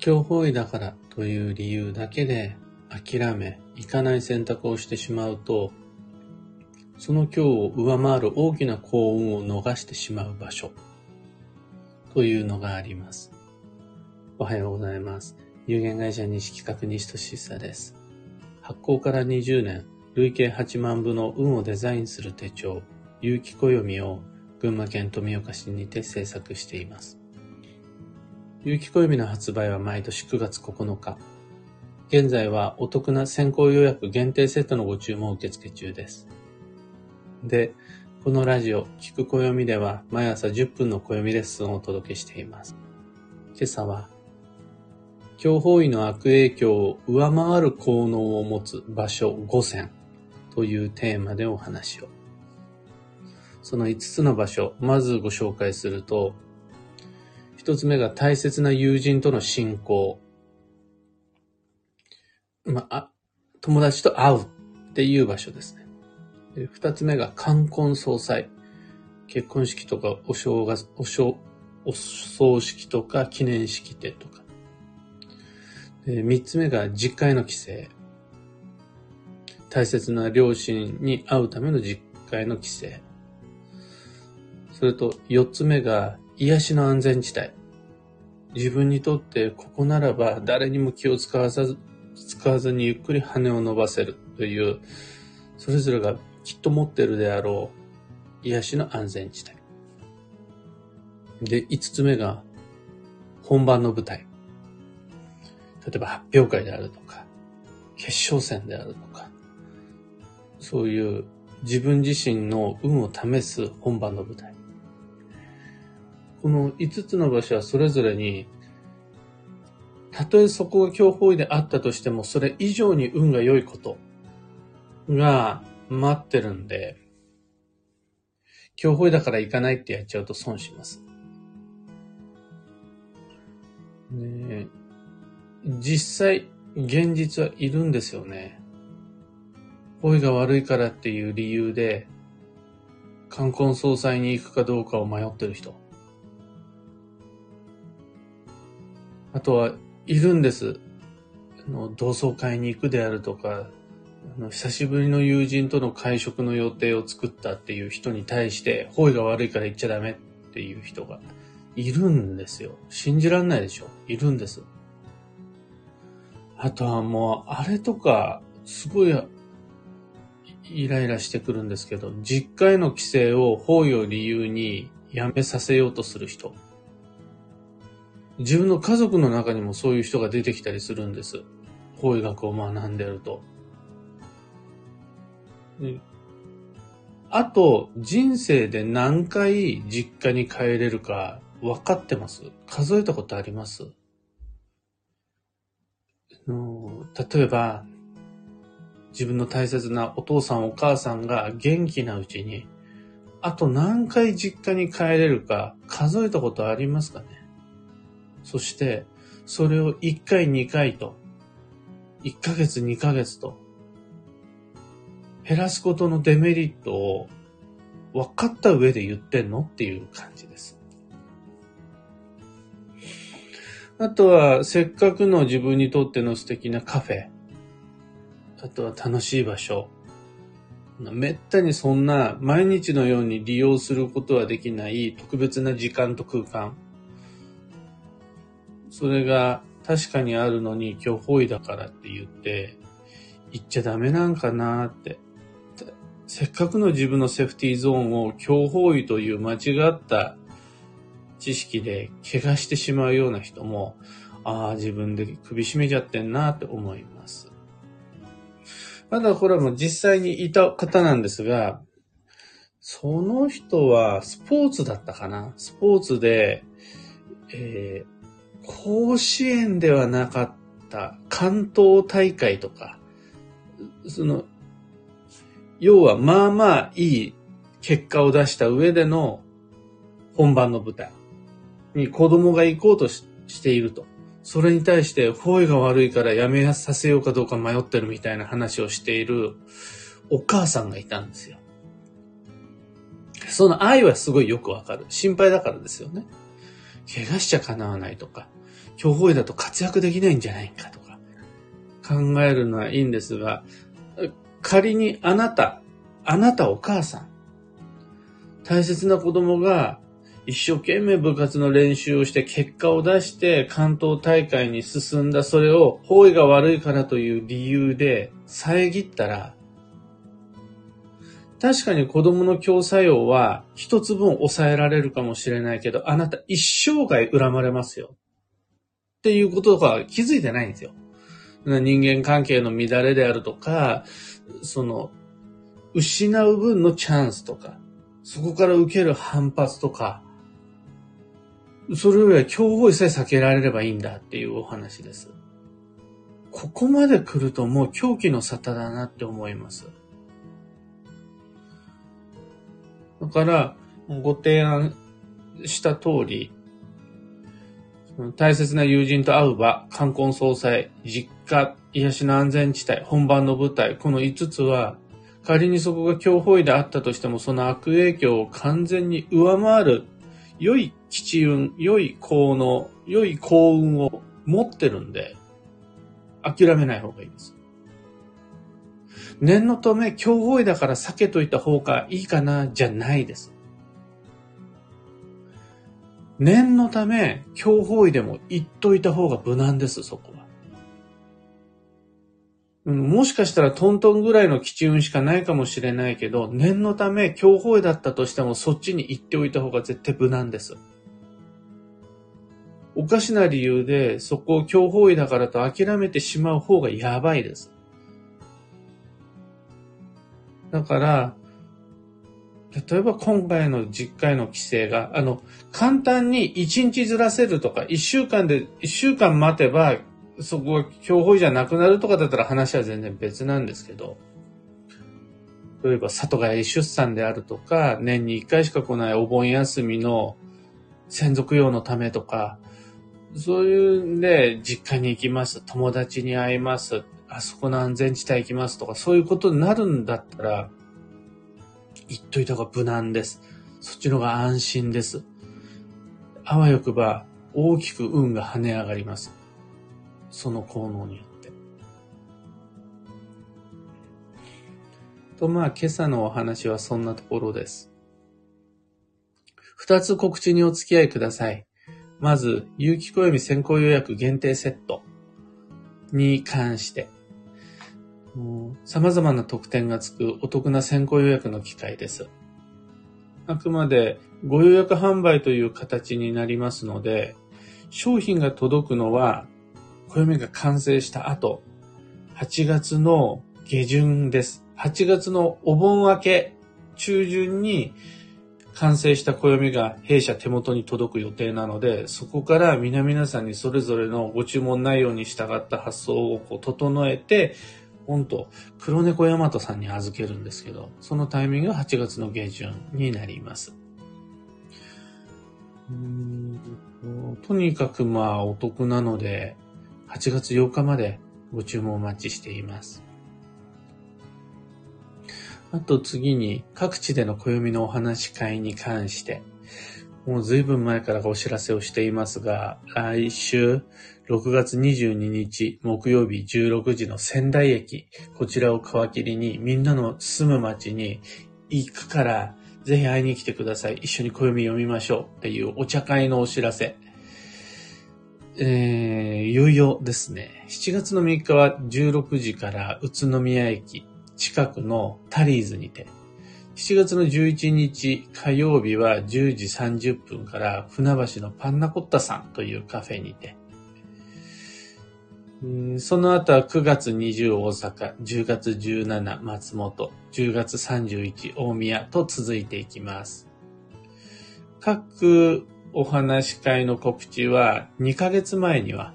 強方位だからという理由だけで諦め、行かない選択をしてしまうと、その今日を上回る大きな幸運を逃してしまう場所というのがあります。おはようございます。有限会社西企画西俊久です。発行から20年、累計8万部の運をデザインする手帳、有機暦を群馬県富岡市にて制作しています。有機暦の発売は毎年9月9日。現在はお得な先行予約限定セットのご注文受付中です。で、このラジオ、聞く暦では毎朝10分の暦レッスンをお届けしています。今朝は、強方位の悪影響を上回る効能を持つ場所5選というテーマでお話を。その5つの場所、まずご紹介すると、1つ目が大切な友人との信仰。まあ、友達と会うっていう場所ですね。二つ目が冠婚葬祭。結婚式とかお正月、お正、お葬式とか記念式典とか。三つ目が実家への帰省。大切な両親に会うための実家への帰省。それと四つ目が癒しの安全地帯。自分にとってここならば誰にも気を使わず使わずにゆっくり羽を伸ばせるという、それぞれがきっと持ってるであろう癒しの安全地帯。で、五つ目が本番の舞台。例えば発表会であるとか、決勝戦であるとか、そういう自分自身の運を試す本番の舞台。この五つの場所はそれぞれにたとえそこが強法医であったとしても、それ以上に運が良いことが待ってるんで、強法医だから行かないってやっちゃうと損します。ね実際、現実はいるんですよね。法医が悪いからっていう理由で、冠婚葬祭に行くかどうかを迷ってる人。あとは、いるんです。あの同窓会に行くであるとか、あの久しぶりの友人との会食の予定を作ったっていう人に対して、方位が悪いから行っちゃダメっていう人がいるんですよ。信じらんないでしょいるんです。あとはもう、あれとか、すごい、イライラしてくるんですけど、実家への規制を方位を理由にやめさせようとする人。自分の家族の中にもそういう人が出てきたりするんです。法医学を学んでると。あと、人生で何回実家に帰れるか分かってます？数えたことあります？例えば、自分の大切なお父さんお母さんが元気なうちに、あと何回実家に帰れるか数えたことありますかね？そして、それを1回2回と、1ヶ月2ヶ月と、減らすことのデメリットを分かった上で言ってんのっていう感じです。あとは、せっかくの自分にとっての素敵なカフェ。あとは楽しい場所。めったにそんな毎日のように利用することはできない特別な時間と空間。それが確かにあるのに今日方位だからって言って、言っちゃダメなんかなって。せっかくの自分のセーフティーゾーンを強方位という間違った知識で怪我してしまうような人も、ああ、自分で首絞めちゃってんなって思います。まだこれはもう実際にいた方なんですが、その人はスポーツだったかなスポーツで、えー、甲子園ではなかった関東大会とか、その、要はまあまあいい結果を出した上での本番の舞台に子供が行こうとしていると。それに対して方位が悪いからやめさせようかどうか迷ってるみたいな話をしているお母さんがいたんですよ。その愛はすごいよくわかる。心配だからですよね。怪我しちゃ叶わないとか、競歩医だと活躍できないんじゃないかとか、考えるのはいいんですが、仮にあなた、あなたお母さん、大切な子供が一生懸命部活の練習をして結果を出して関東大会に進んだそれを方位が悪いからという理由で遮ったら、確かに子供の強作用は一つ分抑えられるかもしれないけど、あなた一生涯恨まれますよ。っていうこととか気づいてないんですよ。人間関係の乱れであるとか、その、失う分のチャンスとか、そこから受ける反発とか、それよりは競合さえ避けられればいいんだっていうお話です。ここまで来るともう狂気の沙汰だなって思います。だから、ご提案した通り、大切な友人と会う場、冠婚葬祭、実家、癒しの安全地帯、本番の舞台、この5つは、仮にそこが強法医であったとしても、その悪影響を完全に上回る、良い基地運、良い効能、良い幸運を持ってるんで、諦めない方がいいです。念のため、強法医だから避けといた方がいいかな、じゃないです。念のため、強法医でも言っといた方が無難です、そこは。うん、もしかしたらトントンぐらいの基地運しかないかもしれないけど、念のため、強法医だったとしてもそっちに行っておいた方が絶対無難です。おかしな理由で、そこを強法医だからと諦めてしまう方がやばいです。だから、例えば今回の実家への規制が、あの、簡単に1日ずらせるとか、1週間で、1週間待てば、そこが強法じゃなくなるとかだったら話は全然別なんですけど、例えば里帰り出産であるとか、年に1回しか来ないお盆休みの専属用のためとか、そういうんで実家に行きます、友達に会います、あそこの安全地帯行きますとか、そういうことになるんだったら、言っといた方が無難です。そっちの方が安心です。あわよくば大きく運が跳ね上がります。その効能によって。と、まあ、今朝のお話はそんなところです。二つ告知にお付き合いください。まず、有機暦先行予約限定セットに関して。様々な特典がつくお得な先行予約の機会です。あくまでご予約販売という形になりますので、商品が届くのは、暦が完成した後、8月の下旬です。8月のお盆明け中旬に完成した暦が弊社手元に届く予定なので、そこから皆々さんにそれぞれのご注文内容に従った発送をこう整えて、本当黒猫ヤマトさんに預けるんですけど、そのタイミングが8月の下旬になります。とにかくまあお得なので、8月8日までご注文お待ちしています。あと次に各地での暦のお話し会に関して、もう随分前からお知らせをしていますが、来週6月22日木曜日16時の仙台駅、こちらを皮切りにみんなの住む町に行くから、ぜひ会いに来てください。一緒に暦読みましょうっていうお茶会のお知らせ。えー、いよいよですね。7月の3日は16時から宇都宮駅近くのタリーズにて、7月の11日火曜日は10時30分から船橋のパンナコッタさんというカフェにて、その後は9月20大阪、10月17松本、10月31大宮と続いていきます。各お話し会の告知は2ヶ月前には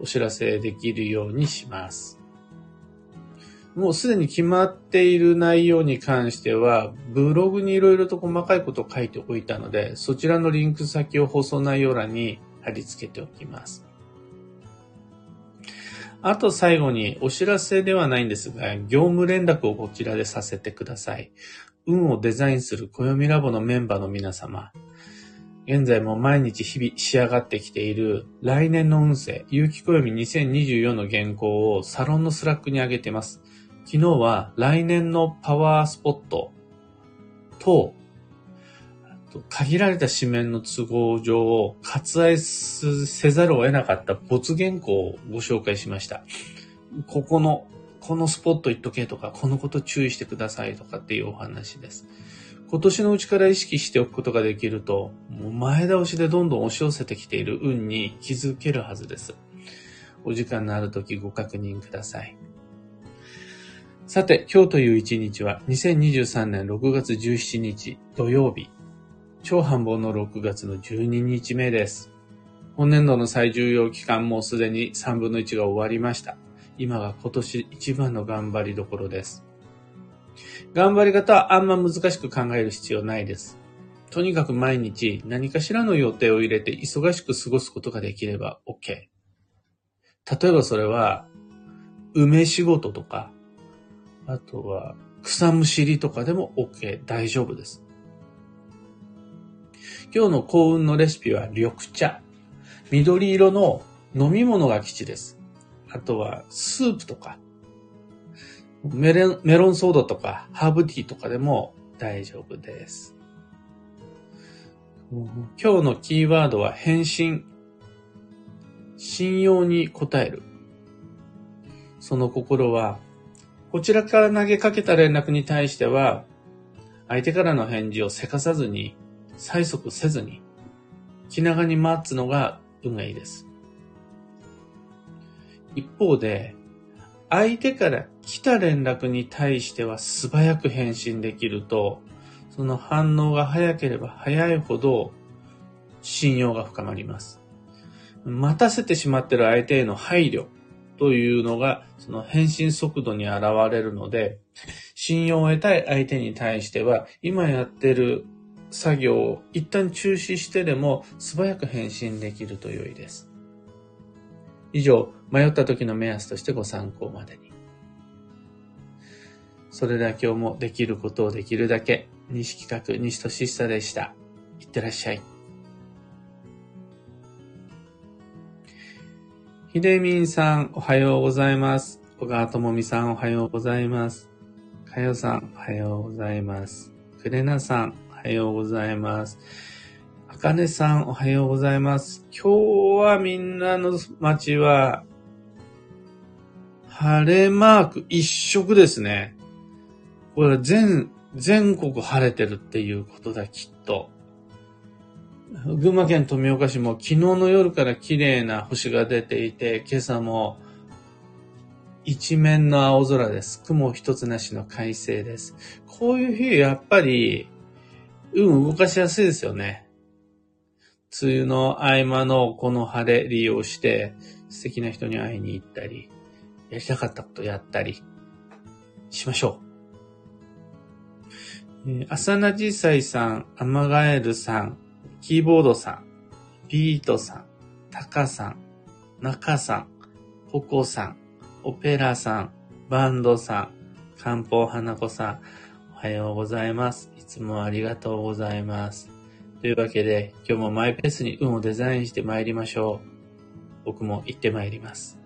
お知らせできるようにします。もうすでに決まっている内容に関しては、ブログにいろいろと細かいことを書いておいたので、そちらのリンク先を放送内容欄に貼り付けておきます。あと最後にお知らせではないんですが、業務連絡をこちらでさせてください。運をデザインする暦ラボのメンバーの皆様、現在も毎日日々仕上がってきている来年の運勢、有機暦2024の原稿をサロンのスラックに上げてます。昨日は来年のパワースポットと、限られた紙面の都合上を、割愛せざるを得なかった没原稿をご紹介しました。ここの、このスポット行っとけとか、このこと注意してくださいとかっていうお話です。今年のうちから意識しておくことができると、もう前倒しでどんどん押し寄せてきている運に気づけるはずです。お時間のある時ご確認ください。さて、今日という一日は2023年6月17日土曜日。超繁忙の6月の12日目です。本年度の最重要期間もすでに3分の1が終わりました。今が今年一番の頑張りどころです。頑張り方はあんま難しく考える必要ないです。とにかく毎日何かしらの予定を入れて忙しく過ごすことができれば OK。例えばそれは、梅仕事とか、あとは草むしりとかでも OK。大丈夫です。今日の幸運のレシピは緑茶。緑色の飲み物が基地です。あとはスープとかメレンメロンソーダとかハーブティーとかでも大丈夫です。今日のキーワードは返信。信用に応える。その心は、こちらから投げかけた連絡に対しては、相手からの返事をせかさずに、催促せずに、気長に待つのが運がいいです。一方で、相手から来た連絡に対しては素早く返信できると、その反応が早ければ早いほど信用が深まります。待たせてしまっている相手への配慮というのが、その返信速度に現れるので、信用を得たい相手に対しては、今やってる作業を一旦中止してでも素早く返信できると良いです。以上、迷った時の目安としてご参考までに。それでは今日もできることをできるだけ、西企画、西俊久でした。いってらっしゃい。ひでみんさん、おはようございます。小川ともみさん、おはようございます。かよさん、おはようございます。くれなさん、おはようございます。あかねさん、おはようございます。今日はみんなの街は、晴れマーク一色ですね。これは全、全国晴れてるっていうことだ、きっと。群馬県富岡市も昨日の夜から綺麗な星が出ていて、今朝も一面の青空です。雲一つなしの快晴です。こういう日、やっぱり、運動かしやすいですよね。梅雨の合間のこの晴れ利用して素敵な人に会いに行ったり、やりたかったことやったりしましょう。えー、アサナジサイさん、アマガエルさん、キーボードさん、ビートさん、タカさん、ナカさん、ココさん、オペラさん、バンドさん、漢方花子さん、おはようございます。いつもありがとうございます。というわけで、今日もマイペースに運をデザインして参りましょう。僕も行って参ります。